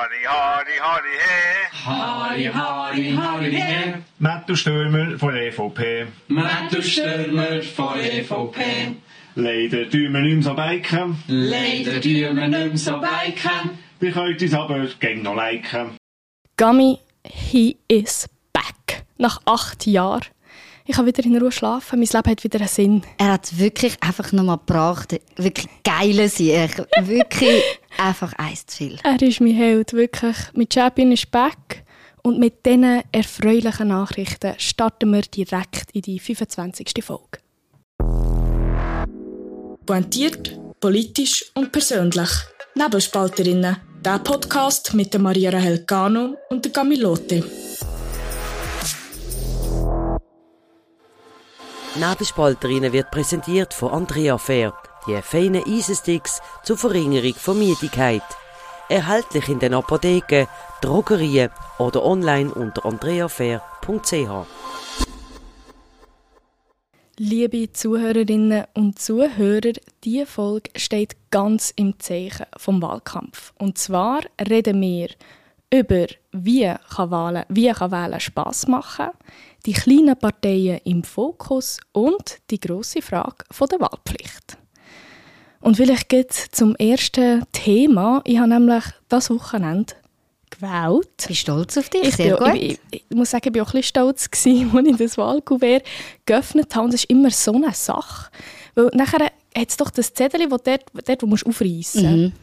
Hardy, hardy, hardy, hey. Hardy, hardy, hardy, hey. Matto Stürmer von EVP. Matto Stürmer von EVP. Leider tun wir nicht mehr so biken. Leider tun wir nicht mehr so biken. Wir können uns aber gerne noch liken. Gummy, he is back. Nach acht Jahren. Ich kann wieder in Ruhe schlafen. Mein Leben hat wieder einen Sinn. Er hat wirklich einfach nochmal gebracht. Wirklich geile Sieg. Wirklich einfach eins zu viel. Er ist mein Held, wirklich. Mit Champion ist back. Und mit diesen erfreulichen Nachrichten starten wir direkt in die 25. Folge. Pointiert, politisch und persönlich. Nebelspalterinnen. Der Podcast mit der Maria Rahel Cano und der Nebelspalterinnen wird präsentiert von Andrea Fair, die feinen Eisensticks zur Verringerung von Müdigkeit. Erhältlich in den Apotheken, Drogerien oder online unter andreafair.ch. Liebe Zuhörerinnen und Zuhörer, diese Folge steht ganz im Zeichen vom Wahlkampf. Und zwar reden wir über, wie kann Wahlen, wie kann Wählen Spass machen, die kleinen Parteien im Fokus und die große Frage von der Wahlpflicht. Und vielleicht geht zum ersten Thema. Ich habe nämlich das Wochenende gewählt. Ich bin stolz auf dich, Ich, sehr bin, gut. ich, ich, ich muss sagen, ich war auch ein bisschen stolz, gewesen, als ich das Wahlkuvert geöffnet habe. Und das ist immer so eine Sache. Weil nachher hat es doch das Zettel, wo dort, dort wo du aufreißen Mhm. musst.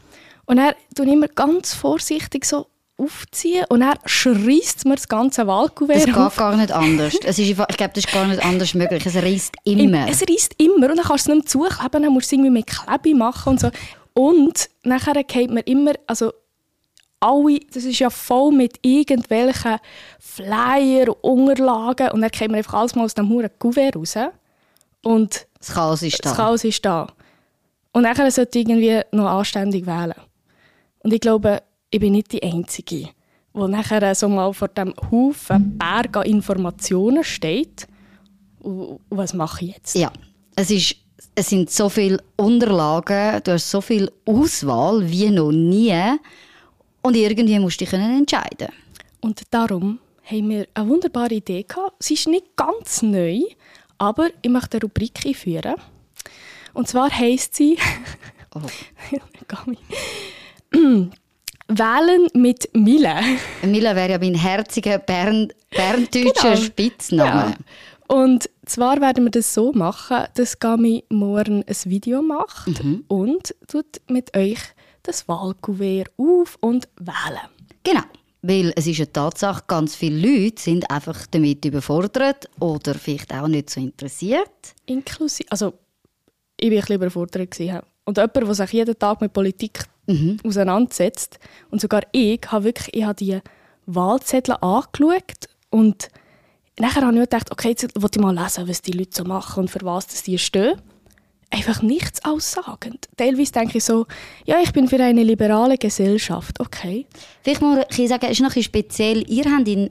Und er tue ich immer ganz vorsichtig so aufziehen und er schreist mir das ganze Wahlkuvert Das geht auf. gar nicht anders. Es ist, ich glaube, das ist gar nicht anders möglich. Es reißt immer. Es reißt immer und dann kannst du es nicht mehr zukleben, dann musst du es irgendwie mit Klebe machen und so. Und nachher geht mir immer, also alle, das ist ja voll mit irgendwelchen Flyer und Unterlagen und dann geht mir einfach alles mal aus dem huren Kuvert raus und Das Chaos ist da. das Chaos ist da. Und nachher sollte ich irgendwie noch anständig wählen. Und ich glaube, ich bin nicht die Einzige, die nachher so mal vor dem Haufen Berg an Informationen steht. Und, was mache ich jetzt? Ja, es, ist, es sind so viele Unterlagen, du hast so viel Auswahl wie noch nie. Und irgendwie musst du dich entscheiden. Und darum haben wir eine wunderbare Idee gehabt. Sie ist nicht ganz neu, aber ich möchte eine Rubrik einführen. Und zwar heisst sie Oh. Wählen mit Mille. Mila wäre ja mein herziger Bern, berndeutscher Genau. Spitzname. Ja. Und zwar werden wir das so machen, dass Gami morgen ein Video macht und tut mit euch das Wahlkuvert auf und wählen. Genau. Weil es ist eine Tatsache, ganz viele Leute sind einfach damit überfordert oder vielleicht auch nicht so interessiert. Inklusive, also ich war ein bisschen überfordert. gewesen. Und jemand, der sich jeden Tag mit Politik auseinandersetzt, und sogar ich, habe wirklich ich habe die Wahlzettel angeschaut und nachher habe ich gedacht, okay, jetzt will ich mal lesen, was die Leute so machen und für was die stehen. Einfach nichts aussagend. Teilweise denke ich so, ja, ich bin für eine liberale Gesellschaft. Okay. Vielleicht muss ich sagen, es ist noch ein speziell. Ihr habt in,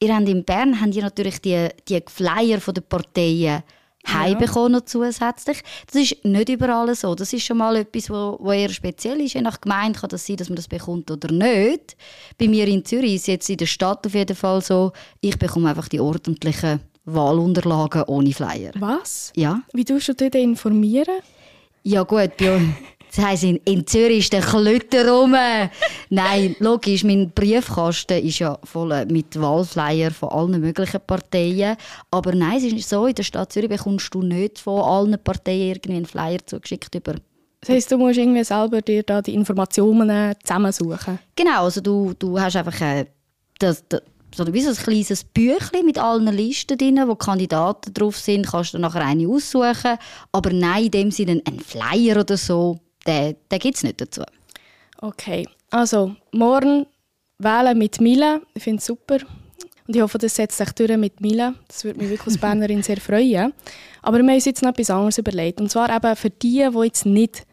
ihr habt in Bern habt ihr natürlich die, die Flyer von den Parteien heimbekommen noch zusätzlich. Das ist nicht überall so. Das ist schon mal etwas, wo, wo eher speziell ist. Je nach Gemeinde kann das sein, dass man das bekommt oder nicht. Bei mir in Zürich ist es jetzt in der Stadt auf jeden Fall so, ich bekomme einfach die ordentlichen Wahlunterlagen ohne Flyer. Was? Ja. Wie tust du dich informieren? Ja gut, bei. Das heisst, in, in Zürich ist der Klötter rum. Nein, logisch, mein Briefkasten ist ja voll mit Wahlflyer von allen möglichen Parteien. Aber nein, es ist so, in der Stadt Zürich bekommst du nicht von allen Parteien irgendwie einen Flyer zugeschickt über. Das heisst, du musst irgendwie selber dir da die Informationen zusammensuchen. Genau, also du, du hast einfach äh, das, das, so wie so ein kleines Büchlein mit allen Listen drin, wo Kandidaten drauf sind, kannst du nachher eine aussuchen. Aber nein, in dem Sinne ein Flyer oder so, den, den gibt es nicht dazu. Okay, also morgen wählen mit Mila. Ich finde es super. Und ich hoffe, das setzt sich durch mit Mila. Das würde mich wirklich als Bernerin sehr freuen. Aber wir haben uns jetzt noch etwas anderes überlegt. Und zwar eben für die, die jetzt nicht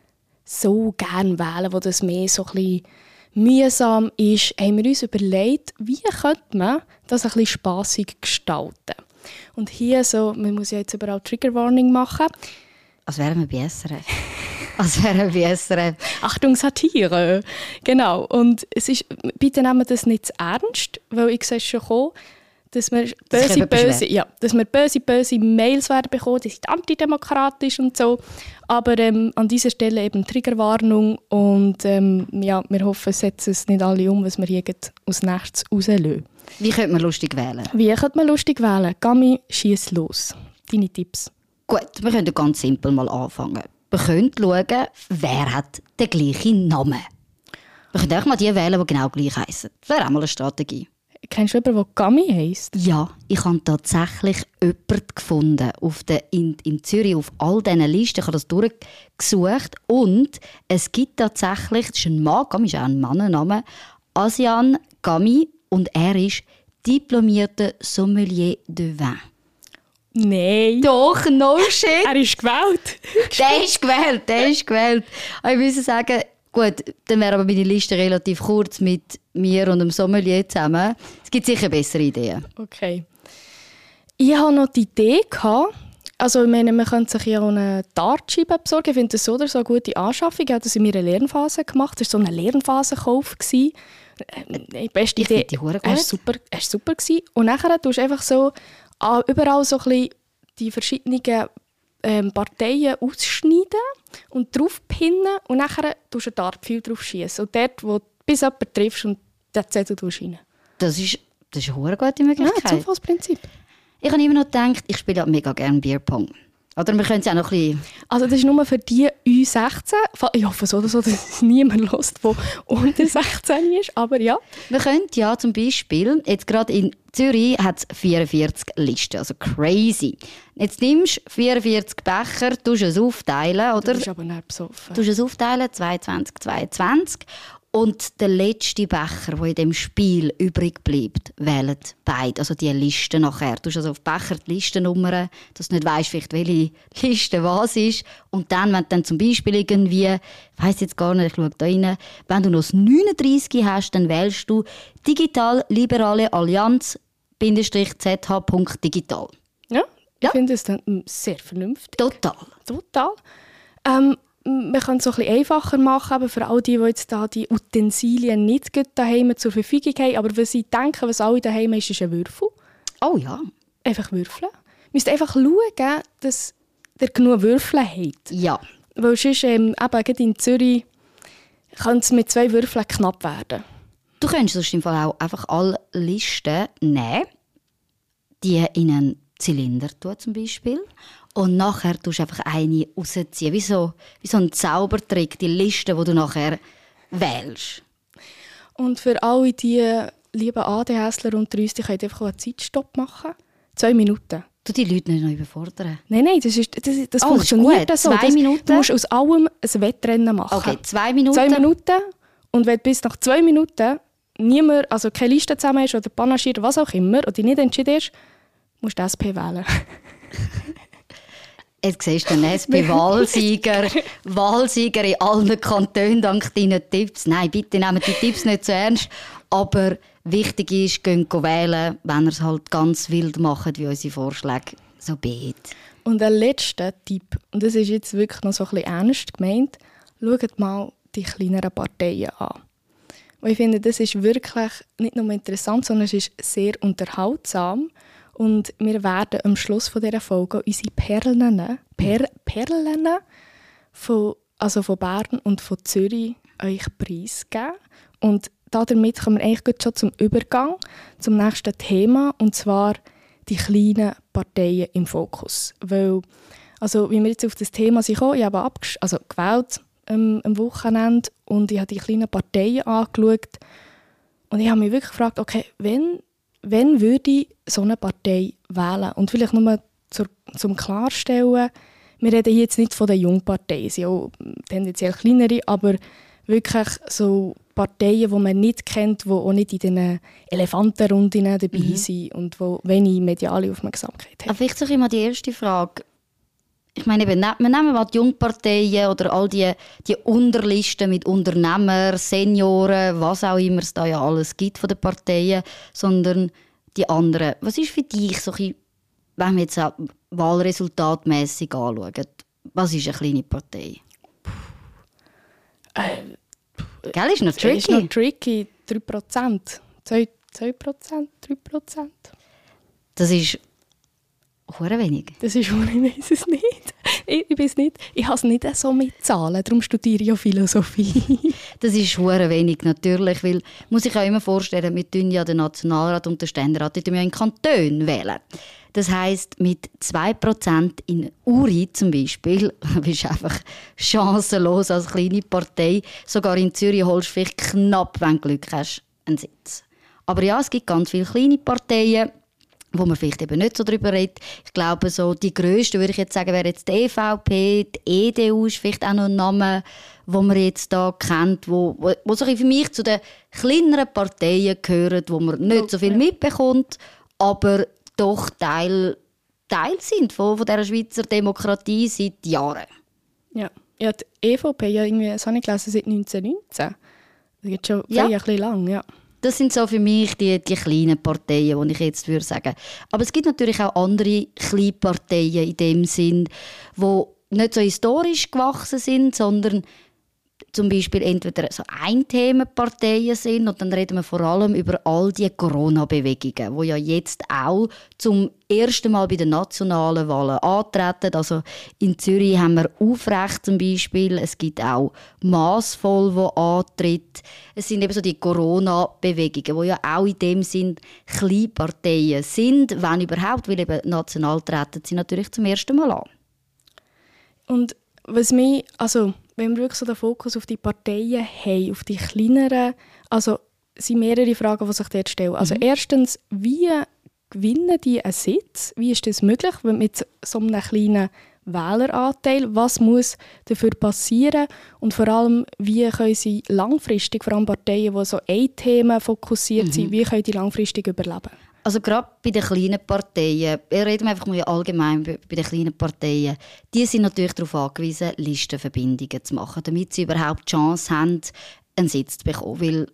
so gerne wählen, wo das mehr so ein bisschen mühsam ist, haben wir uns überlegt, wie könnte man das ein bisschen spassig gestalten. Und hier so, man muss ja jetzt überall Trigger Warning machen. Als wären wir bei SRF. Als wäre wie SRF. Achtung, Satire. Genau. Und es ist, bitte nehmen das nicht zu ernst, weil ich sehe es schon kommen, dass wir böse, böse, ja, dass wir böse, böse Mails werden bekommen, die sind antidemokratisch und so. Aber ähm, an dieser Stelle eben Triggerwarnung und ähm, ja, wir hoffen, setzen es nicht alle um, was wir hier gerade aus Nachts rauslösen. Wie könnte man lustig wählen? Wie könnte man lustig wählen? Gami, schieß los. Deine Tipps. Gut, wir können ganz simpel mal anfangen. Wir können schauen, wer hat den gleichen Namen. Wir können auch mal die wählen, die genau gleich heißen. Das wäre auch mal eine Strategie. Kennst du jemanden, der Gami heisst? Ja, ich habe tatsächlich jemanden gefunden auf der, in, in Zürich auf all diesen Listen. Ich habe das durchgesucht und es gibt tatsächlich, das ist ein Mann, Gami ist auch ein Mannenname, Asian Gami und er ist diplomierter Sommelier de Vin. Nein. Doch, no shit! Er ist gewählt. Der ist gewählt, der ist gewählt. Aber Ich muss sagen, gut, dann wäre aber meine Liste relativ kurz mit mir und dem Sommelier zusammen. Es gibt sicher bessere Ideen. Okay. Ich hatte noch die Idee, gehabt, also ich meine, man könnte sich ja auch eine Dartscheibe besorgen. Ich finde das so oder so eine gute Anschaffung. Ich habe das in meiner Lernphase gemacht. Das war so ein Lernphasenkauf. gewesen. Äh, Die beste Ich Idee. die hure Er war super, er war super. gewesen. Und nachher tust du einfach so ah, überall so ein bisschen die verschiedenen ähm, Parteien ausschneiden und draufpinnen und nachher tust du einen Dartpfeil drauf schießen. Und dort, wo du bis jemanden triffst und den Zettel tust rein. Das ist, das ist eine gute Ja, Möglichkeit. Zufallsprinzip. ich habe immer noch gedacht, ich spiele ja mega gerne Bierpong. Oder wir können es auch noch ein bisschen... Also das ist nur für die U16. Fa- Ich hoffe so oder so, dass es niemand hört, der unter 16 ist. Aber ja. Wir können ja zum Beispiel, jetzt gerade in Zürich hat es 44 Listen, also crazy. Jetzt nimmst du 44 Becher, tust es aufteilen, Du oder? bist aber nicht besoffen. Du es aufteilen, 22, 22. Und der letzte Becher, der in dem Spiel übrig bleibt, wählen beide. Also die Liste nachher. Du hast also auf Becher die Listennummern, dass du nicht weißt, vielleicht welche Liste was ist. Und dann, wenn du dann zum Beispiel irgendwie, ich weiss jetzt gar nicht, ich schaue da rein, wenn du noch das 39 hast, dann wählst du Digital Liberale Allianz zh.digital. Ja, ich Ja. finde es dann mm, sehr vernünftig. Total. Total. Ähm, man kann es so ein bisschen einfacher machen, aber für all die, die jetzt da die Utensilien nicht daheim zur Verfügung haben, aber wenn sie denken, was alle daheim ist, ist ein Würfel. Oh ja. Einfach würfeln. Ihr müsst einfach schauen, dass ihr genug Würfel habt. Ja. Weil sonst, ähm, eben, in Zürich, kann es mit zwei Würfeln knapp werden. Du könntest sonst im Fall auch einfach alle Listen nehmen, die in einen Zylinder tun zum Beispiel und nachher tust du einfach eine rausziehen, wie so, wie so ein Zaubertrick, die Liste, die du nachher wählst. Und für alle die lieben ADHSler unter uns, die können einfach einen Zeitstopp machen. Zwei Minuten. Du die Leute nicht noch überfordern. Nein, nein, das, ist, das, das Oh, funktioniert das ist so. Zwei das, Minuten? Du musst aus allem ein Wettrennen machen. Okay, zwei Minuten. Zwei Minuten. Und wenn du bis nach zwei Minuten niemand, also keine Liste zusammen hast oder Panaschier oder was auch immer, und dich nicht entschieden hast, musst du SP wählen. Jetzt siehst du den SP-Wahlsieger, Wahlsieger in allen Kantonen dank deinen Tipps. Nein, bitte nehmt die Tipps nicht zu ernst. Aber wichtig ist, geht wählen, wenn ihr es halt ganz wild macht, wie unsere Vorschläge. So bet. Und ein letzter Tipp, und das ist jetzt wirklich noch so ein bisschen ernst gemeint, schaut mal die kleineren Parteien an. Und ich finde, das ist wirklich nicht nur interessant, sondern es ist sehr unterhaltsam. Und wir werden am Schluss dieser Folge unsere Perlen, per, Perlen von, also von Bern und von Zürich euch preisgeben. Und damit kommen wir eigentlich schon zum Übergang zum nächsten Thema, und zwar die kleinen Parteien im Fokus. Weil, also wie wir jetzt auf das Thema sind ich habe abgesch- also gewählt ähm, am Wochenende und ich habe die kleinen Parteien angeschaut und ich habe mich wirklich gefragt, okay, wenn, wenn würde ich so eine Partei wählen? Und vielleicht nur zur, zum Klarstellen, wir reden hier jetzt nicht von den Jungparteien, sie sind auch tendenziell kleinere, aber wirklich so Parteien, die man nicht kennt, die auch nicht in den Elefantenrunden dabei sind und die wenig mediale Aufmerksamkeit haben. Aber vielleicht so immer die erste Frage. Ich meine, eben, wir nehmen mal die Jungparteien oder all die, die Unterlisten mit Unternehmer, Senioren, was auch immer es da ja alles gibt von den Parteien, sondern die anderen. Was ist für dich, so ein wenn wir jetzt auch wahlresultatmässig anschauen, was ist eine kleine Partei? Gell, ist noch ist tricky. noch tricky. 3%. 2, 2%, 3%. Das ist hure wenig. Das ist schon, ich weiß es nicht. Ich, ich weiß nicht. Ich habe es nicht so mit Zahlen, darum studiere ich ja Philosophie. Das ist hure wenig natürlich, weil muss ich auch immer vorstellen, wir tun ja den Nationalrat und den Ständerat die tun ja in Kantonen wählen. Das heißt mit 2% in Uri zum Beispiel, bist du einfach chancenlos als kleine Partei. Sogar in Zürich holst du vielleicht knapp, wenn du Glück hast, einen Sitz. Aber ja, es gibt ganz viele kleine Parteien, wo man vielleicht eben nicht so drüber redet. Ich glaube, so die grösste, würde ich jetzt sagen, wäre jetzt die EVP, die EDU ist vielleicht auch noch ein Name, wo man jetzt da kennt, wo, wo, wo so für mich zu den kleineren Parteien gehören, wo man nicht so viel mitbekommt, aber doch Teil, Teil sind von, von dieser Schweizer Demokratie seit Jahren. Ja, ja die EVP, ja, irgendwie, das habe ich gelesen, seit 1919. Das geht schon ja. ein bisschen lang, ja. Das sind so für mich die, die kleinen Parteien, die ich jetzt würde sagen. Aber es gibt natürlich auch andere kleine Parteien in dem Sinn, wo nicht so historisch gewachsen sind, sondern zum Beispiel entweder so Einthemenparteien sind und dann reden wir vor allem über all die Corona-Bewegungen, wo ja jetzt auch zum ersten Mal bei den nationalen Wahlen antreten. Also in Zürich haben wir Aufrecht zum Beispiel, es gibt auch Massvoll, wo antritt. Es sind eben so die Corona-Bewegungen, wo ja auch in dem Sinn Kleinparteien sind, wenn überhaupt, weil eben national treten sie natürlich zum ersten Mal an. Und was mich, also wenn wir wirklich so den Fokus auf die Parteien haben, auf die kleineren, also es sind mehrere Fragen, die sich dort stellen. Also erstens, wie gewinnen die einen Sitz? Wie ist das möglich wenn mit so einem kleinen Wähleranteil? Was muss dafür passieren? Und vor allem, wie können sie langfristig, vor allem Parteien, die so ein Thema fokussiert sind, wie können die langfristig überleben? Also gerade bei den kleinen Parteien, wir reden einfach mal allgemein bei den kleinen Parteien, die sind natürlich darauf angewiesen, Listenverbindungen zu machen, damit sie überhaupt die Chance haben, einen Sitz zu bekommen. Weil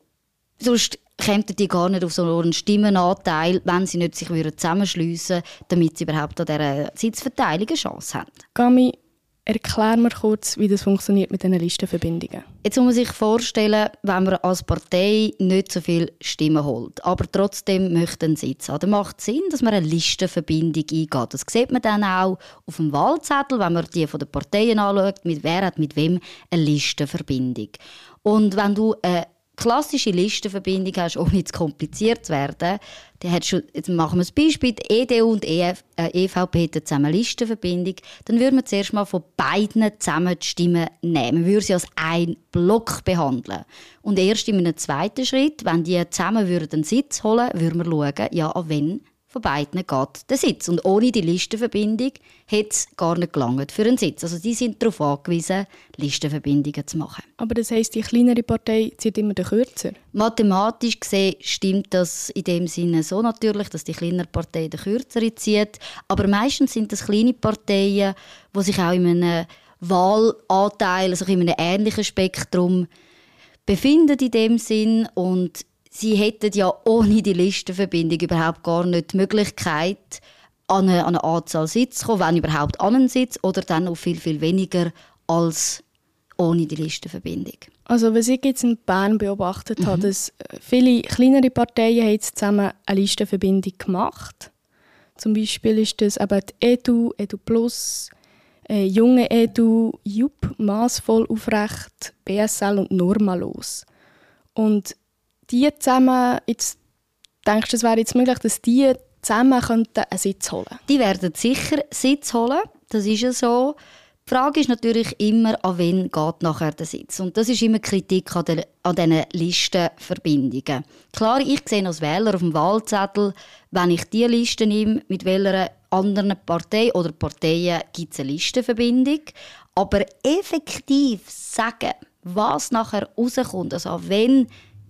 sonst kämen die gar nicht auf so einen Stimmenanteil, wenn sie nicht sich zusammenschliessen würden, damit sie überhaupt an dieser Sitzverteilung eine Chance haben. Gami, erklär mir kurz, wie das funktioniert mit diesen Listenverbindungen. Jetzt muss man sich vorstellen, wenn man als Partei nicht so viel Stimmen holt, aber trotzdem möchte einen Sitz haben, dann macht es Sinn, dass man eine Listenverbindung eingeht. Das sieht man dann auch auf dem Wahlzettel, wenn man die von den Parteien anschaut, mit wer hat mit wem eine Listenverbindung. Und wenn du eine klassische Listenverbindung hast, ohne zu kompliziert zu werden, dann hast du, jetzt machen wir ein Beispiel, die EDU und EF, äh, EVP hätten zusammen Listenverbindung, dann würde man zuerst mal von beiden zusammen die Stimmen nehmen. Man würde sie als ein Block behandeln. Und erst in einem zweiten Schritt, wenn die zusammen würden einen Sitz holen würden wir schauen, ja, an wen von beiden geht der Sitz. Und ohne die Listenverbindung hätte es gar nicht gelangt für einen Sitz. Also die sind darauf angewiesen, Listenverbindungen zu machen. Aber das heisst, die kleinere Partei zieht immer den Kürzer. Mathematisch gesehen stimmt das in dem Sinne so natürlich, dass die kleinere Partei den kürzere zieht. Aber meistens sind das kleine Parteien, die sich auch in einem Wahlanteil, also in einem ähnlichen Spektrum befinden in dem Sinn und sie hätten ja ohne die Listenverbindung überhaupt gar nicht die Möglichkeit, an eine, an eine Anzahl Sitz zu kommen, wenn überhaupt an einen Sitz oder dann noch viel, viel weniger als ohne die Listenverbindung. Also was ich jetzt in Bern beobachtet habe, dass viele kleinere Parteien haben jetzt zusammen eine Listenverbindung gemacht. Zum Beispiel ist das eben die EDU, EDU Plus, äh, Junge EDU, JUP, Maßvoll aufrecht, BSL und Normalos. Und die zusammen, jetzt denkst du, es wäre jetzt möglich, dass die zusammen könnten einen Sitz holen Die werden sicher Sitz holen, das ist ja so. Die Frage ist natürlich immer, an wen geht nachher der Sitz. Und das ist immer Kritik an, den, an diesen Listenverbindungen. Klar, ich sehe als Wähler auf dem Wahlzettel, wenn ich die Liste nehme, mit welcher anderen Partei oder Parteien gibt es eine Listenverbindung. Aber effektiv sagen, was nachher rauskommt, also an wen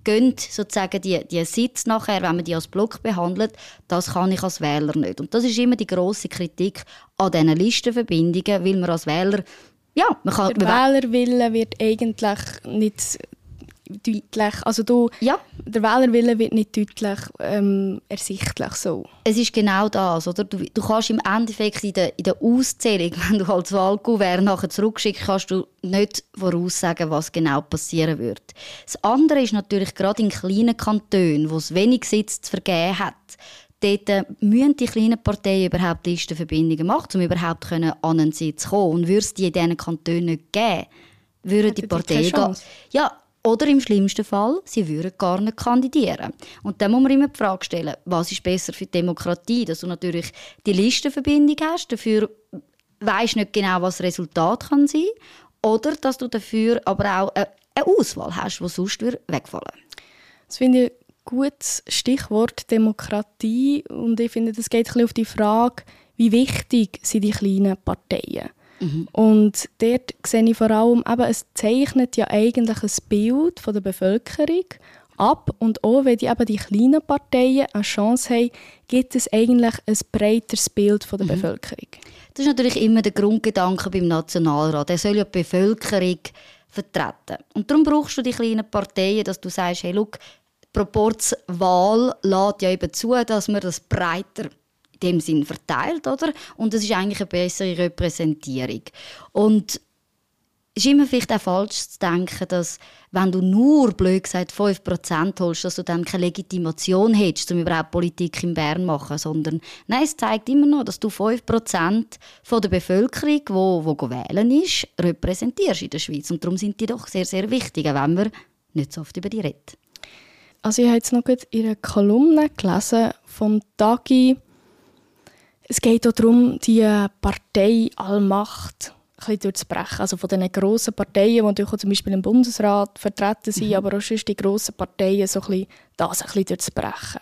gehen sozusagen die, die Sitz nachher, wenn man die als Block behandelt, das kann ich als Wähler nicht. Und das ist immer die große Kritik an diesen Listenverbindungen, weil man als Wähler, ja, man kann... Der Wählerwille wird eigentlich nicht deutlich. Also du, Ja, der Wählerwille wird nicht deutlich ähm, ersichtlich so. es ist genau das, oder? Du, du kannst im Endeffekt in der, in der Auszählung, wenn du als Wahlkuvert nachher zurückschickst, kannst du nicht voraussagen, was genau passieren wird. Das andere ist natürlich gerade in kleinen Kantonen, wo es wenig Sitz zu vergeben hat, dort äh, müssen die kleinen Parteien überhaupt Listenverbindungen machen, um überhaupt an einen Sitz zu kommen. Und würde es die in diesen Kantonen nicht geben, würden die Parteien... Ja, oder im schlimmsten Fall, sie würden gar nicht kandidieren. Und dann muss man immer die Frage stellen, was ist besser für die Demokratie? Dass du natürlich die Listenverbindung hast, dafür weisst nicht genau, was das Resultat kann sein oder dass du dafür aber auch eine, Auswahl hast, die sonst würde wegfallen Das finde ich ein gutes Stichwort Demokratie und ich finde, das geht ein bisschen auf die Frage, wie wichtig sind die kleinen Parteien. Und dort sehe ich vor allem, eben, es zeichnet ja eigentlich ein Bild von der Bevölkerung ab und auch wenn die, eben die kleinen Parteien eine Chance haben, gibt es eigentlich ein breiteres Bild von der Bevölkerung. Das ist natürlich immer der Grundgedanke beim Nationalrat. Er soll ja die Bevölkerung vertreten. Und darum brauchst du die kleinen Parteien, dass du sagst, hey, look, die Proporzwahl lädt ja eben zu, dass man das breiter dem Sinn verteilt, oder? Und das ist eigentlich eine bessere Repräsentierung. Und es ist immer vielleicht auch falsch zu denken, dass wenn du nur, blöd gesagt, 5% holst, dass du dann keine Legitimation hättest, um überhaupt Politik in Bern zu machen. Sondern nein, es zeigt immer noch, dass du 5% von der Bevölkerung, die wo, wählen ist, repräsentierst in der Schweiz. Und darum sind die doch sehr, sehr wichtig, auch wenn man nicht so oft über die redet. Also ich habe jetzt noch in einer Kolumne gelesen vom Tagi. Es geht auch darum, die Partei Allmacht ein bisschen durchzubrechen. Also von diesen grossen Parteien, die natürlich zum Beispiel im Bundesrat vertreten sind, aber auch sonst die grossen Parteien, so ein bisschen, das ein bisschen durchzubrechen.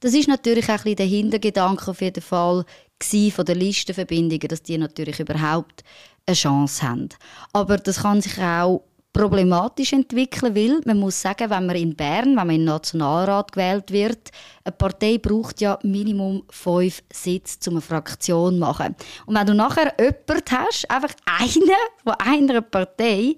Das ist natürlich auch ein bisschen der Hintergedanke auf jeden Fall von der Listenverbindungen, dass die natürlich überhaupt eine Chance haben. Aber das kann sich auch problematisch entwickeln, weil man muss sagen, wenn man in Bern, wenn man in den Nationalrat gewählt wird, eine Partei braucht ja Minimum fünf Sitze, um eine Fraktion zu machen. Und wenn du nachher jemanden hast, einfach einen von einer Partei,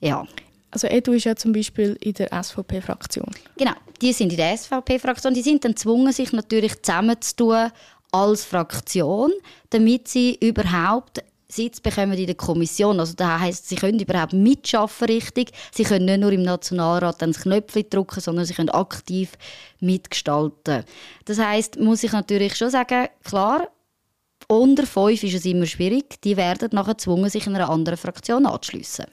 ja, Also Edu ist ja zum Beispiel in der SVP-Fraktion. Genau, die sind in der SVP-Fraktion. Die sind dann gezwungen, sich natürlich zusammenzutun als Fraktion, damit sie überhaupt Sitz bekommen in der Kommission. Also das heisst, sie können überhaupt mitschaffen richtig. Sie können nicht nur im Nationalrat dann das Knöpfchen drücken, sondern sie können aktiv mitgestalten. Das heisst, muss ich natürlich schon sagen, klar, unter fünf ist es immer schwierig. Die werden nachher gezwungen, sich in einer anderen Fraktion anzuschliessen.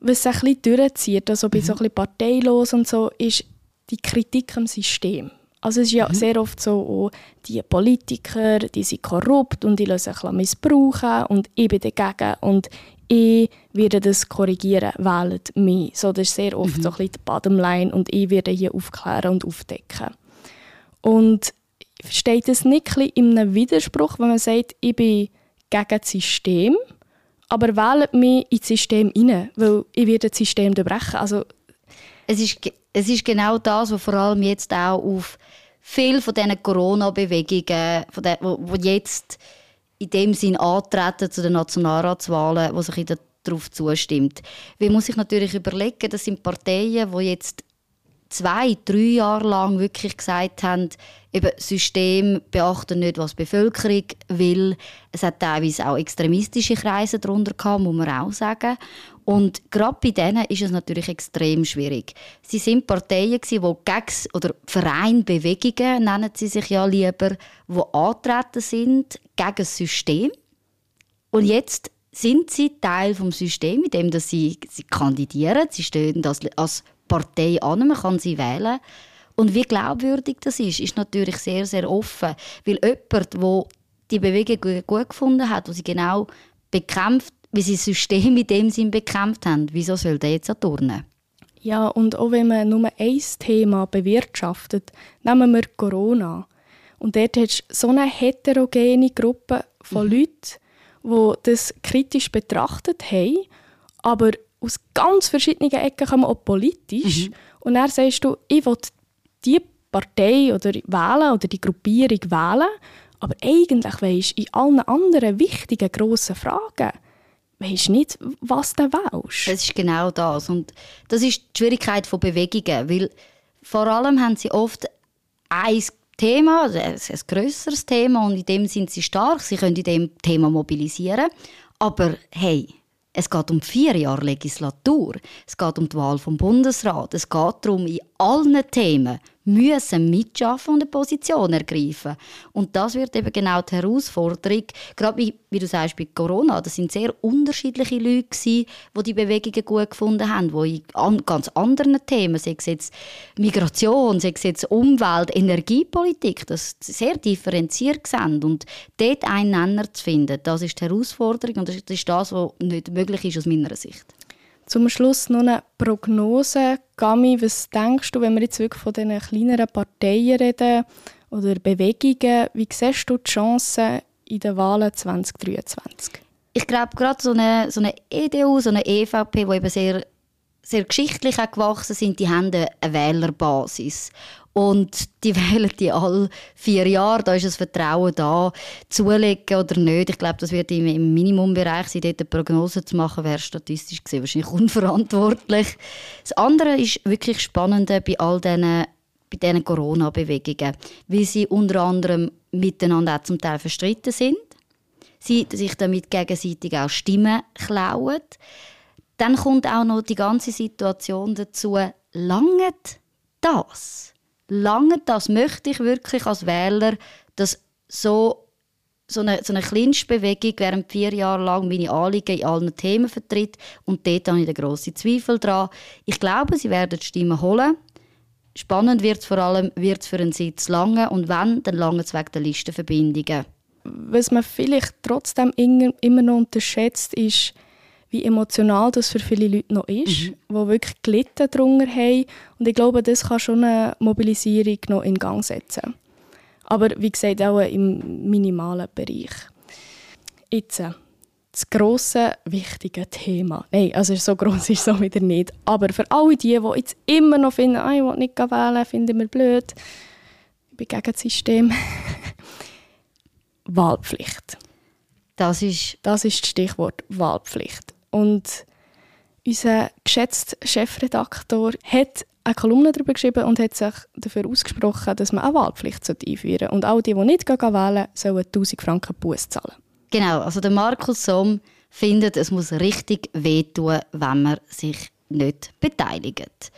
Was sich ein bisschen durchzieht, also bei so ein bisschen parteilos und so, ist die Kritik am System. Also es ist ja sehr oft so, oh, die Politiker, die sind korrupt und die lassen sich missbrauchen und ich bin dagegen und ich werde das korrigieren, wählt mich. So, das ist sehr oft so ein bisschen die Bottomline und ich werde hier aufklären und aufdecken. Und steht es nicht ein bisschen in einem Widerspruch, wenn man sagt, ich bin gegen das System, aber wählt mich ins System hinein, weil ich werde das System durchbrechen. Also Es ist, es ist genau das, was vor allem jetzt auch auf viel von diesen Corona-Bewegungen, den, wo, wo jetzt in dem Sinn antreten zu den Nationalratswahlen, wo sich darauf zustimmt. Man muss sich natürlich überlegen, das sind Parteien, die jetzt zwei, drei Jahre lang wirklich gesagt haben, eben System beachten nicht, was die Bevölkerung will. Es hat teilweise auch extremistische Kreise darunter gehabt, muss man auch sagen. Und gerade bei denen ist es natürlich extrem schwierig. Sie sind Parteien die gegen, oder Verein, Bewegungen nennen sie sich ja lieber, die antreten sind gegen das System. Und jetzt sind sie Teil vom System, indem dass sie, sie kandidieren. Sie stehen als, als Partei an, man kann sie wählen. Und wie glaubwürdig das ist, ist natürlich sehr, sehr offen. Weil jemand, der die Bewegung gut gefunden hat, wo sie genau bekämpft, wie sie das System in dem Sinn bekämpft haben, wieso soll der jetzt Turnen? Ja, und auch wenn man nur ein Thema bewirtschaftet, nehmen wir Corona. Und dort hast du so eine heterogene Gruppe von Leuten, die das kritisch betrachtet haben, aber aus ganz verschiedenen Ecken kommen auch politisch. Und dann sagst du, ich will die Partei oder wählen oder die Gruppierung wählen, aber eigentlich weisst in allen anderen wichtigen, grossen Fragen weisst nicht, was du wählst. Das ist genau das. Und das ist die Schwierigkeit von Bewegungen, weil vor allem haben sie oft ein Thema, also ein, ein grösseres Thema und in dem sind sie stark, sie können in dem Thema mobilisieren. Aber hey, es geht um vier Jahre Legislatur. Es geht um die Wahl vom Bundesrat. Es geht darum, in allen Themen müssen mitschaffen und eine Position ergreifen. Und das wird eben genau die Herausforderung. Gerade wie, wie du sagst, bei Corona, das sind sehr unterschiedliche Leute gewesen, die die Bewegungen gut gefunden haben, die in an, ganz anderen Themen, sei es jetzt Migration, sei es jetzt Umwelt, Energiepolitik, das sehr differenziert sind. Und dort einen Nenner zu finden, das ist die Herausforderung und das ist das, was nicht möglich ist aus meiner Sicht. Zum Schluss noch eine Prognose. Gami, was denkst du, wenn wir jetzt wirklich von diesen kleineren Parteien reden oder Bewegungen, wie siehst du die Chancen in den Wahlen 2023? Ich glaube, gerade so eine, so eine EDU, so eine EVP, die eben sehr, sehr geschichtlich auch gewachsen sind, die haben eine Wählerbasis. Und die wählen die alle vier Jahre. Da ist das Vertrauen da. Zulegen oder nicht. Ich glaube, das wird im, im Minimumbereich sein. Dort eine Prognose zu machen, wäre statistisch gesehen wahrscheinlich unverantwortlich. Das andere ist wirklich spannend bei all diesen bei diesen Corona-Bewegungen, weil sie unter anderem miteinander auch zum Teil verstritten sind, sie sich damit gegenseitig auch Stimmen klauen. Dann kommt auch noch die ganze Situation dazu, langet das? lange das möchte ich wirklich als Wähler, dass so, so eine, so während vier Jahre lang meine Anliegen in allen Themen vertritt und dort habe ich den grossen Zweifel dran. Ich glaube, sie werden die Stimmen holen. Spannend wird es vor allem wird's für einen Sitz lange und wenn, dann lange es der Listenverbindungen. Was man vielleicht trotzdem immer noch unterschätzt, ist, wie emotional das für viele Leute noch ist, mhm. die wirklich gelitten darunter haben. Und ich glaube, das kann schon eine Mobilisierung noch in Gang setzen. Aber wie gesagt, auch im minimalen Bereich. Jetzt äh, das grosse, wichtige Thema. Nein, also so groß ist es so wieder nicht. Aber für alle die, die jetzt immer noch finden, ah, ich will nicht wählen, finden wir blöd, ich bin gegen das System. Wahlpflicht. Das ist, das ist das Stichwort Wahlpflicht. Und unser geschätzter Chefredaktor hat eine Kolumne darüber geschrieben und hat sich dafür ausgesprochen, dass man eine Wahlpflicht einführen sollte. Und all die, die nicht wählen sollen 1000 Franken Buß zahlen. Genau, also der Markus Somm findet, es muss richtig wehtun, wenn man sich nicht beteiligt.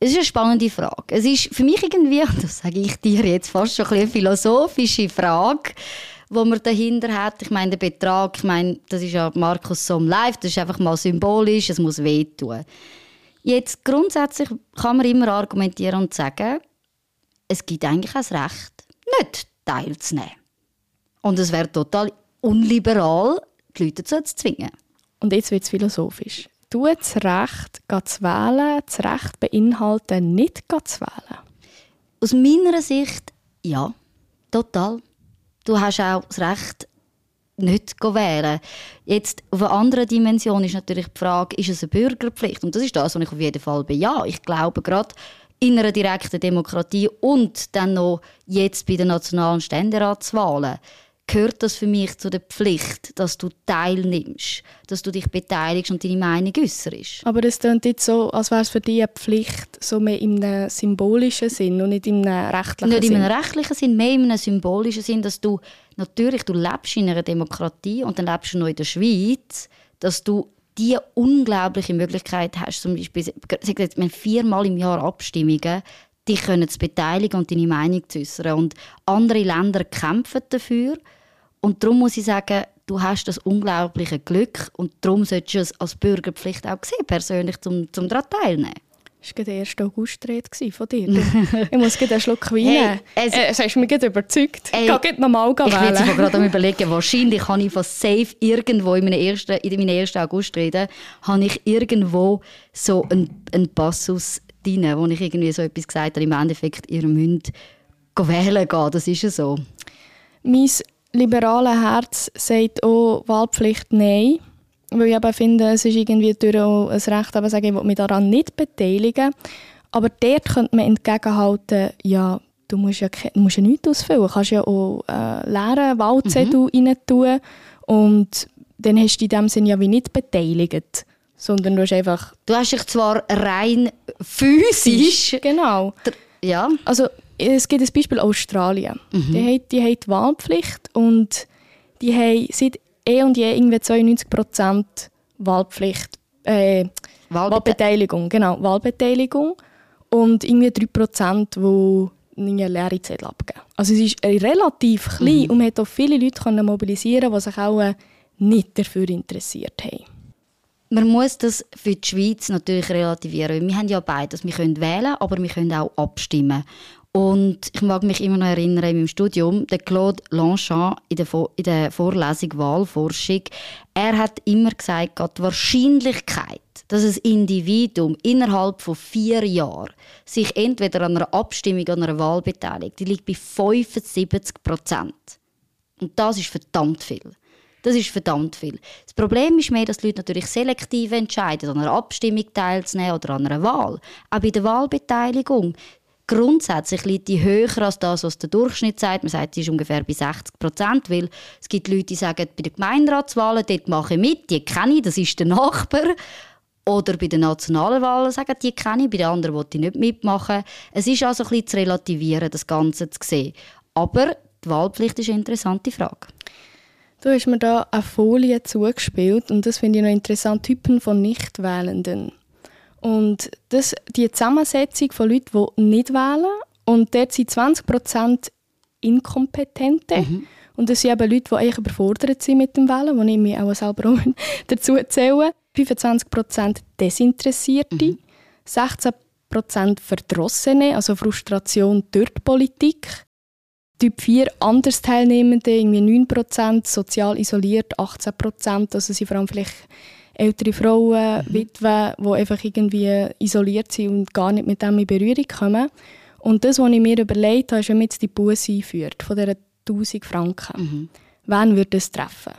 Es ist eine spannende Frage. Es ist für mich irgendwie, das sage ich dir jetzt fast schon ein eine philosophische Frage, wo man dahinter hat. Ich meine, der Betrag, ich meine, das ist ja Markus Somm live, das ist einfach mal symbolisch, es muss wehtun. Jetzt grundsätzlich kann man immer argumentieren und sagen, es gibt eigentlich ein Recht, nicht teilzunehmen. Und es wäre total unliberal, die Leute dazu zu zwingen. Und jetzt wird es philosophisch. Du das Recht, zu wählen, das Recht beinhalten, nicht zu wählen? Aus meiner Sicht ja, total du hast auch das Recht, nicht zu wählen. Jetzt auf einer anderen Dimension ist natürlich die Frage, ist es eine Bürgerpflicht? Und das ist das, was ich auf jeden Fall bejahe. Ich glaube gerade in einer direkten Demokratie und dann noch jetzt bei den nationalen Ständeratswahlen gehört das für mich zu der Pflicht, dass du teilnimmst, dass du dich beteiligst und deine Meinung äußerst. Aber es klingt jetzt so, als wäre es für dich eine Pflicht, so mehr in einem symbolischen Sinn und nicht in einem rechtlichen nicht Sinn. Nicht in einem rechtlichen Sinn, mehr in einem symbolischen Sinn, dass du natürlich, du lebst in einer Demokratie und dann lebst du noch in der Schweiz, dass du die unglaubliche Möglichkeit hast, zum Beispiel, jetzt, viermal im Jahr Abstimmungen, dich können zu beteiligen und deine Meinung zu äußern. Und andere Länder kämpfen dafür, und darum muss ich sagen, du hast das unglaubliche Glück und darum solltest du es als Bürgerpflicht auch sehen, persönlich zum, zum daran teilnehmen. Das war der 1. August-Rede von dir. ich muss einen Schluck Wein nehmen. Hey, es, äh, hast mich überzeugt. Ey, ich gehe nochmal Ich will jetzt gerade am überlegen, wahrscheinlich habe ich von safe irgendwo in meiner ersten, in meiner ersten August-Rede habe ich irgendwo so einen, einen Passus drin, wo ich irgendwie so etwas gesagt habe, im Endeffekt, ihr müsst wählen gehen. Das ist ja so. Mein liberale Herz sagt auch Wahlpflicht Nein. Weil ich eben finde, es ist irgendwie durch ein Recht, aber sagen, ich will mich daran nicht beteiligen. Aber dort könnte man entgegenhalten, ja, du musst ja, du musst ja nichts ausfüllen. Du kannst ja auch äh, leeren Wahlzettel mhm. rein tun und dann hast du in dem Sinne ja wie nicht beteiligt, sondern du hast einfach... Du hast dich zwar rein physisch... Genau. Ja. Also es gibt ein Beispiel Australien. Die, haben, die haben die Wahlpflicht und die haben seit eh und je irgendwie 92% Wahlpflicht, äh, Wahlbete- Wahlbeteiligung, genau, Wahlbeteiligung und irgendwie 3%, die eine leere Zettel abgeben. Also es ist relativ klein und man hat auch viele Leute können mobilisieren die sich auch äh, nicht dafür interessiert haben. Man muss das für die Schweiz natürlich relativieren. Wir haben ja beides. Wir können wählen, aber wir können auch abstimmen. Und ich mag mich immer noch erinnern, in meinem Studium, der Claude Longchamp in der, in der Vorlesung Wahlforschung, er hat immer gesagt, die Wahrscheinlichkeit, dass ein Individuum innerhalb von vier Jahren sich entweder an einer Abstimmung oder einer Wahl beteiligt, die liegt bei 75 Prozent. Und das ist verdammt viel. Das ist verdammt viel. Das Problem ist mehr, dass die Leute natürlich selektiv entscheiden, an einer Abstimmung teilzunehmen oder an einer Wahl. Auch bei der Wahlbeteiligung. Grundsätzlich liegt die höher als das, was der Durchschnitt sagt. Man sagt, sie ist ungefähr bei 60 Prozent, weil es gibt Leute, die sagen, bei den Gemeinderatswahlen, dort mache ich mit, die kenne ich, das ist der Nachbar. Oder bei den nationalen Wahlen sagen, die kenne ich, bei den anderen will ich nicht mitmachen. Es ist also ein bisschen zu relativieren, das Ganze zu sehen. Aber die Wahlpflicht ist eine interessante Frage. Du hast mir da eine Folie zugespielt und das finde ich noch interessant, Typen von Nichtwählenden. Und das, die Zusammensetzung von Leuten, die nicht wählen und dort sind 20% Inkompetente. Und das sind eben Leute, die eigentlich überfordert sind mit dem Wählen, wo ich mich auch selber auch dazu zähle. 25% Desinteressierte, 16% Verdrossene, also Frustration durch die Politik, Typ 4 Andersteilnehmende, irgendwie 9%, sozial isoliert 18%, also sind vor allem vielleicht ältere Frauen, Witwen, die einfach irgendwie isoliert sind und gar nicht mit dem in Berührung kommen. Und das, was ich mir überlegt habe, ist, wenn man jetzt die Busse einführt, von dieser 1000 Franken. Wen würde es treffen?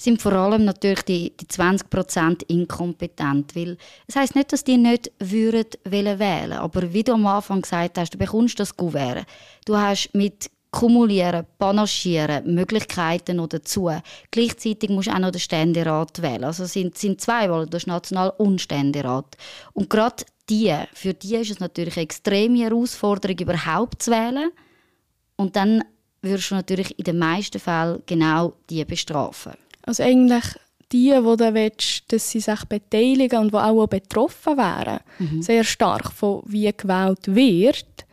sind vor allem natürlich die, die 20% inkompetent. Weil es heisst nicht, dass die nicht würden wollen wählen aber wie du am Anfang gesagt hast, du bekommst das Kuvert. Du hast mit Kumulieren, Panaschieren, Möglichkeiten noch dazu. Gleichzeitig musst du auch noch den Ständerat wählen. Also es sind, sind zwei Wahlen, du hast National- und Ständerat. Und gerade die, für die ist es natürlich eine extreme Herausforderung, überhaupt zu wählen. Und dann würdest du natürlich in den meisten Fällen genau die bestrafen. Also eigentlich die, die du willst, dass sie sich beteiligen und die auch betroffen wären, sehr stark von wie gewählt wird,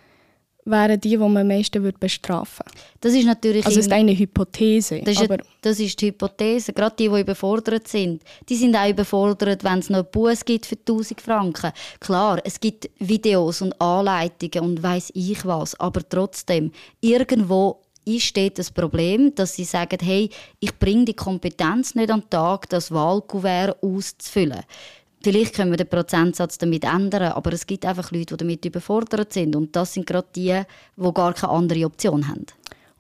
wären die, die man am meisten würde bestrafen würde. Das ist natürlich Also es ist eine Hypothese. das, ist, aber das ist die Hypothese. Gerade die, die überfordert sind, die sind auch überfordert, wenn es noch einen Bus gibt für 1000 Franken. Klar, es gibt Videos und Anleitungen und weiß ich was, aber trotzdem, irgendwo ist dort das Problem, dass sie sagen, hey, ich bringe die Kompetenz nicht an den Tag, das Wahlkuvert auszufüllen. Vielleicht können wir den Prozentsatz damit ändern, aber es gibt einfach Leute, die damit überfordert sind. Und das sind gerade die, die gar keine andere Option haben.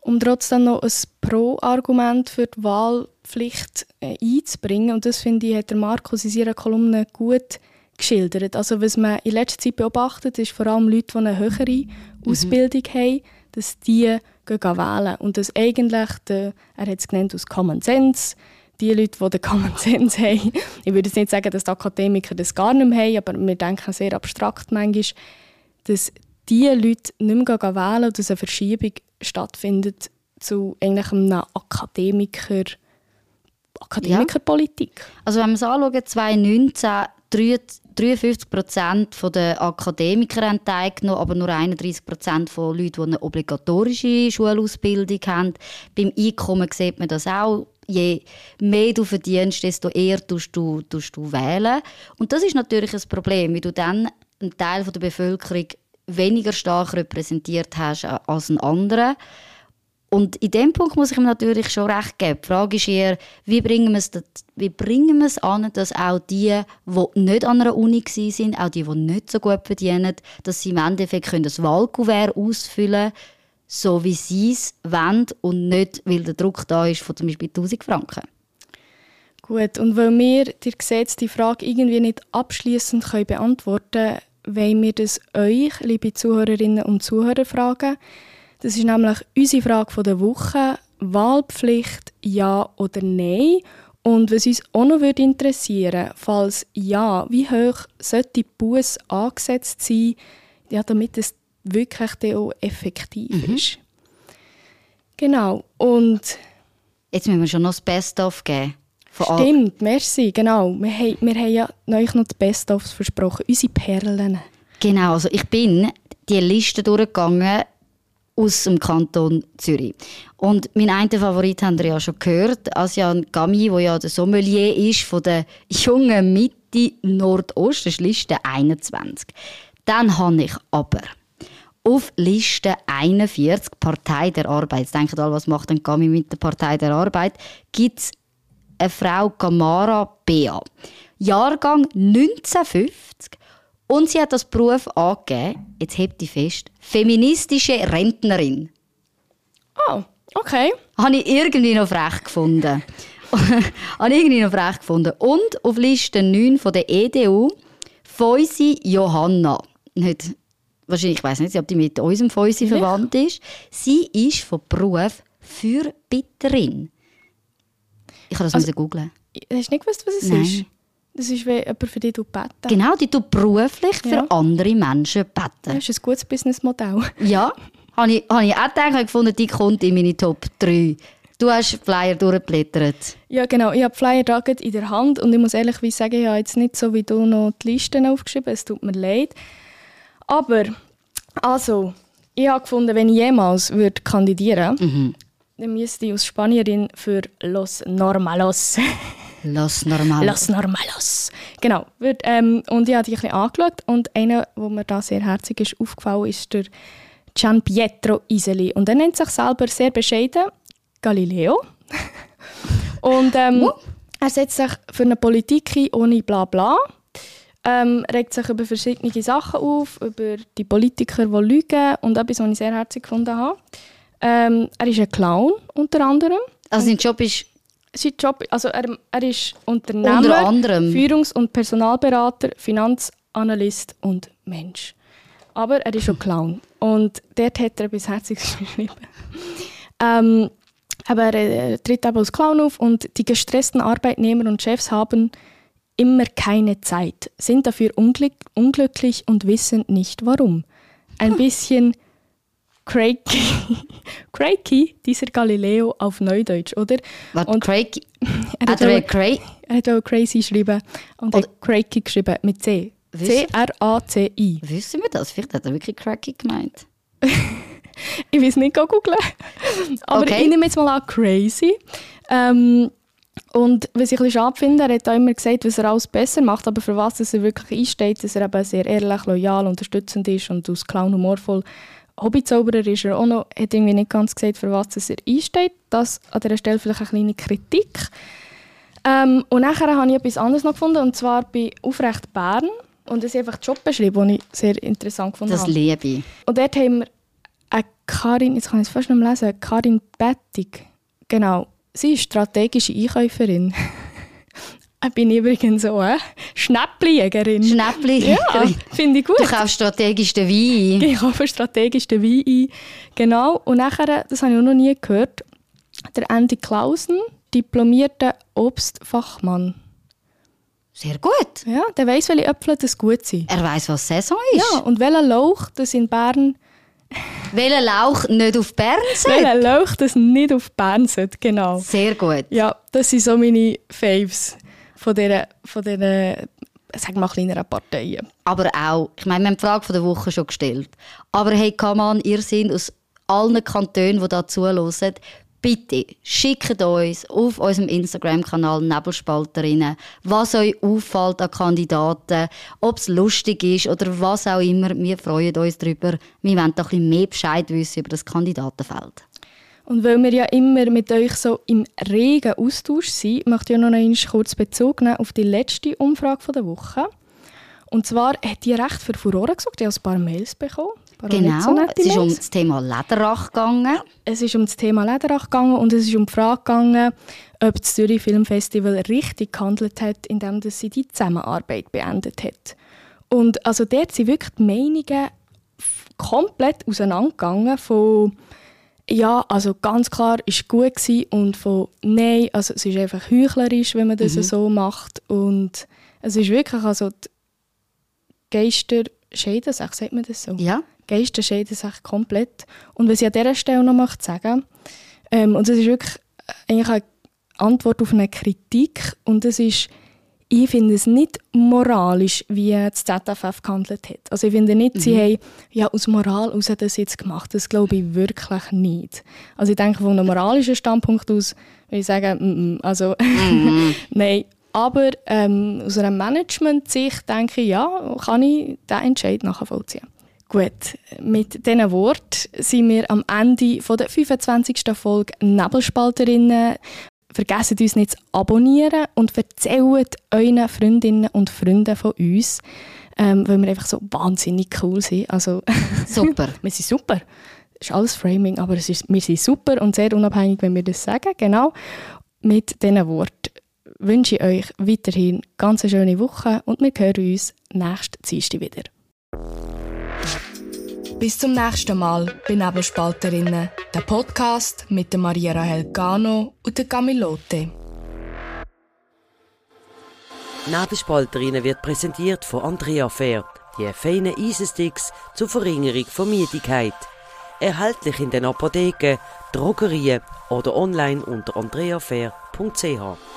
um trotzdem noch ein Pro-Argument für die Wahlpflicht äh, einzubringen, und das finde ich, hat der Markus in seiner Kolumne gut geschildert. Also was man in letzter Zeit beobachtet, ist vor allem Leute, die eine höhere Ausbildung haben, dass die gehen wählen. Und dass eigentlich, der, er hat es genannt aus Common Sense, die Leute, die den Common Sense haben, ich würde jetzt nicht sagen, dass die Akademiker das gar nicht mehr haben, aber wir denken sehr abstrakt manchmal, dass die Leute nicht mehr wählen und dass eine Verschiebung stattfindet zu eigentlich einer Akademiker, Akademikerpolitik. Also wenn wir es anschauen, 2019 53 Prozent der Akademiker haben teilgenommen, aber nur 31 Prozent von Leuten, die eine obligatorische Schulausbildung haben. Beim Einkommen sieht man das auch. Je mehr du verdienst, desto eher tust du, tust du wählen. Und das ist natürlich ein Problem, weil du dann einen Teil der Bevölkerung weniger stark repräsentiert hast als einen anderen. Und in dem Punkt muss ich ihm natürlich schon recht geben. Die Frage ist eher, wie bringen wir es, wie bringen wir es an, dass auch die, die nicht an einer Uni sind, auch die, die nicht so gut verdienen, dass sie im Endeffekt können das Wahlkuvert ausfüllen können, so wie sie es wollen und nicht, weil der Druck da ist von zum Beispiel 1000 Franken. Gut, und weil wir, ihr seht, die Frage irgendwie nicht abschließend beantworten können, wollen wir das euch, liebe Zuhörerinnen und Zuhörer, fragen. Das ist nämlich unsere Frage der Woche. Wahlpflicht, ja oder nein? Und was uns auch noch würde interessieren falls ja, wie hoch sollte die Buß angesetzt sein, ja, damit es wirklich dann auch effektiv ist. Genau. Und Jetzt müssen wir schon noch das Best-of geben. Von all- stimmt, merci, genau. Wir haben, wir haben ja euch noch die Best-ofs versprochen, unsere Perlen. Genau, also ich bin die Liste durchgegangen aus dem Kanton Zürich. Und mein einen Favorit habt ihr ja schon gehört, Asian Gami, der ja der Sommelier ist von der jungen Mitte Nordost, das ist Liste 21. Dann habe ich aber auf Liste 41, Partei der Arbeit, jetzt denken alle, was macht denn Gami mit der Partei der Arbeit, gibt es eine Frau Gamara Bea. Jahrgang 1950. Und sie hat das Beruf angegeben, jetzt hebt die fest, feministische Rentnerin. Oh, okay. Habe ich irgendwie noch frech gefunden. Habe ich irgendwie noch frech gefunden. Und auf Liste 9 von der EDU, Feusi Johanna. Nicht, wahrscheinlich, ich weiß nicht, ob die mit unserem Feusi verwandt ist. Sie ist von Beruf Fürbitterin. Ich habe das Also- googlen. Hast du nicht gewusst, was es Nein. ist? Das ist, wenn jemand für dich beten Genau, die tut beruflich für Ja. andere Menschen beten. Das ist ein gutes Businessmodell. Ja, habe ich, habe ich auch gedacht, habe gefunden, die kommt in meine Top 3. Du hast Flyer durchgeblättert. Ja, genau. Ich habe Flyer da in der Hand und ich muss ehrlich sagen, ich habe jetzt nicht so wie du noch die Listen aufgeschrieben. Es tut mir leid. Aber, also, ich habe gefunden, wenn ich jemals würde kandidieren dann müsste ich als Spanierin für Los Normalos. Lass normal. Los Normalos. Genau. Ähm, und ich habe die ein bisschen angeschaut und einer, der mir da sehr herzig ist, aufgefallen ist der Gian Pietro Iseli. Und er nennt sich selber sehr bescheiden Galileo. und ähm, er setzt sich für eine Politik ein, ohne bla bla. Ähm, regt sich über verschiedene Sachen auf, über die Politiker, die lügen und etwas, was ich sehr herzig gefunden habe. Ähm, er ist ein Clown, unter anderem. Also sein Job ist Sein Job, also er, er ist Unternehmer, Unter anderem. Führungs- und Personalberater, Finanzanalyst und Mensch. Aber er ist auch Clown. Und dort hat er etwas Herziges geschrieben. Ähm, aber er tritt eben als Clown auf und die gestressten Arbeitnehmer und Chefs haben immer keine Zeit, sind dafür unglück unglücklich und wissen nicht warum. Ein bisschen crazy, crazy dieser Galileo auf Neudeutsch, oder? was Und Craig. er hat auch- Craig? er hat auch crazy geschrieben und Oder- hat crazy geschrieben mit C. C-R-A-C-I. Wissen wir das? Vielleicht hat er wirklich Cracky gemeint. Ich will es nicht googeln. Aber Okay. ich nehme jetzt mal an crazy. Ähm, und was ich ein bisschen schade finde, er hat auch immer gesagt, was er alles besser macht, aber für was dass er wirklich einsteht, dass er eben sehr ehrlich, loyal, unterstützend ist und aus Clown humorvoll Hobbyzauberer ist er auch noch, hat irgendwie nicht ganz gesagt, für was dass er einsteht. Das an dieser Stelle vielleicht eine kleine Kritik. Ähm, und nachher habe ich etwas anderes noch gefunden, und zwar bei Aufrecht Bern. Und das ist einfach Job beschrieben, die ich sehr interessant gefunden Das habe. liebe ich. Und dort haben wir eine Karin, jetzt kann ich es fast nicht mehr lesen, Karin Bettig. Genau. Sie ist strategische Einkäuferin. Ich bin übrigens auch eine Schnäppeljägerin. Schnäppli. Ja, finde ich gut. Du kaufst strategisch den Wein. Ich kaufe strategisch den Wein ein. Genau. Und nachher, das habe ich auch noch nie gehört, der Andy Clausen, diplomierter Obstfachmann. Sehr gut. Ja, der weiss, welche Äpfel das gut sind. Er weiß, was Saison ist. Ja, und welcher Lauch das in Bern, Welcher Lauch nicht auf Bern sollte. welcher Lauch das nicht auf Bern sollte, genau. Sehr gut. Ja, das sind so meine Faves von dieser, von dieser sag mal, kleineren Parteien. Aber auch, ich meine, wir haben die Frage der Woche schon gestellt. Aber hey, on, ihr seid aus allen Kantonen, die da zuhören, bitte schickt uns auf unserem Instagram-Kanal Nebelspalterinnen, was euch auffällt an Kandidaten, ob es lustig ist oder was auch immer. Wir freuen uns darüber. Wir wollen da ein bisschen mehr Bescheid wissen über das Kandidatenfeld. Und weil wir ja immer mit euch so im regen Austausch sind, möchte ich noch einmal kurz Bezug nehmen auf die letzte Umfrage der Woche. Und zwar hat die recht für Furore gesorgt. Ich habe ein paar Mails bekommen. Genau, es ist um das Thema Lederach gegangen. Es ist um das Thema Lederach gegangen und es ist um die Frage gegangen, ob das Zürich Filmfestival richtig gehandelt hat, indem sie die Zusammenarbeit beendet hat. Und also dort sind wirklich die Meinungen komplett auseinandergegangen von Ja, also ganz klar ist gut gewesen und von nein, also es ist einfach heuchlerisch, wenn man das so macht und es ist wirklich, also die Geister scheiden sagt man das so? Ja. Geister scheiden sich komplett. Und was ich an dieser Stelle noch möchte sagen ähm, und das ist wirklich eigentlich eine Antwort auf eine Kritik und das ist, ich finde es nicht moralisch, wie das ZFF gehandelt hat. Also ich finde nicht, sie haben ja, aus Moral aus das jetzt gemacht. Das glaube ich wirklich nicht. Also ich denke, von einem moralischen Standpunkt aus würde ich sagen, mm, mm, also nein. Aber ähm, aus einer Management-Sicht denke ich, ja, kann ich diesen Entscheid nachvollziehen. Gut, mit diesen Worten sind wir am Ende von der 25. Folge Nebelspalterinnen. Vergesst uns nicht zu abonnieren und erzählt euren Freundinnen und Freunden von uns, ähm, weil wir einfach so wahnsinnig cool sind. Also, Super. wir sind super. Das ist alles Framing, aber es ist, wir sind super und sehr unabhängig, wenn wir das sagen. Genau. Mit diesen Worten wünsche ich euch weiterhin ganz eine schöne Woche und wir hören uns nächsten Dienstag wieder. Bis zum nächsten Mal bei Nebelspalterinnen, der Podcast mit der Maria Rahel Gano und der Camilote. Nebelspalterinnen wird präsentiert von Andrea Fair, die feinen Eisensticks zur Verringerung von Müdigkeit. Erhältlich in den Apotheken, Drogerien oder online unter andreafair.ch.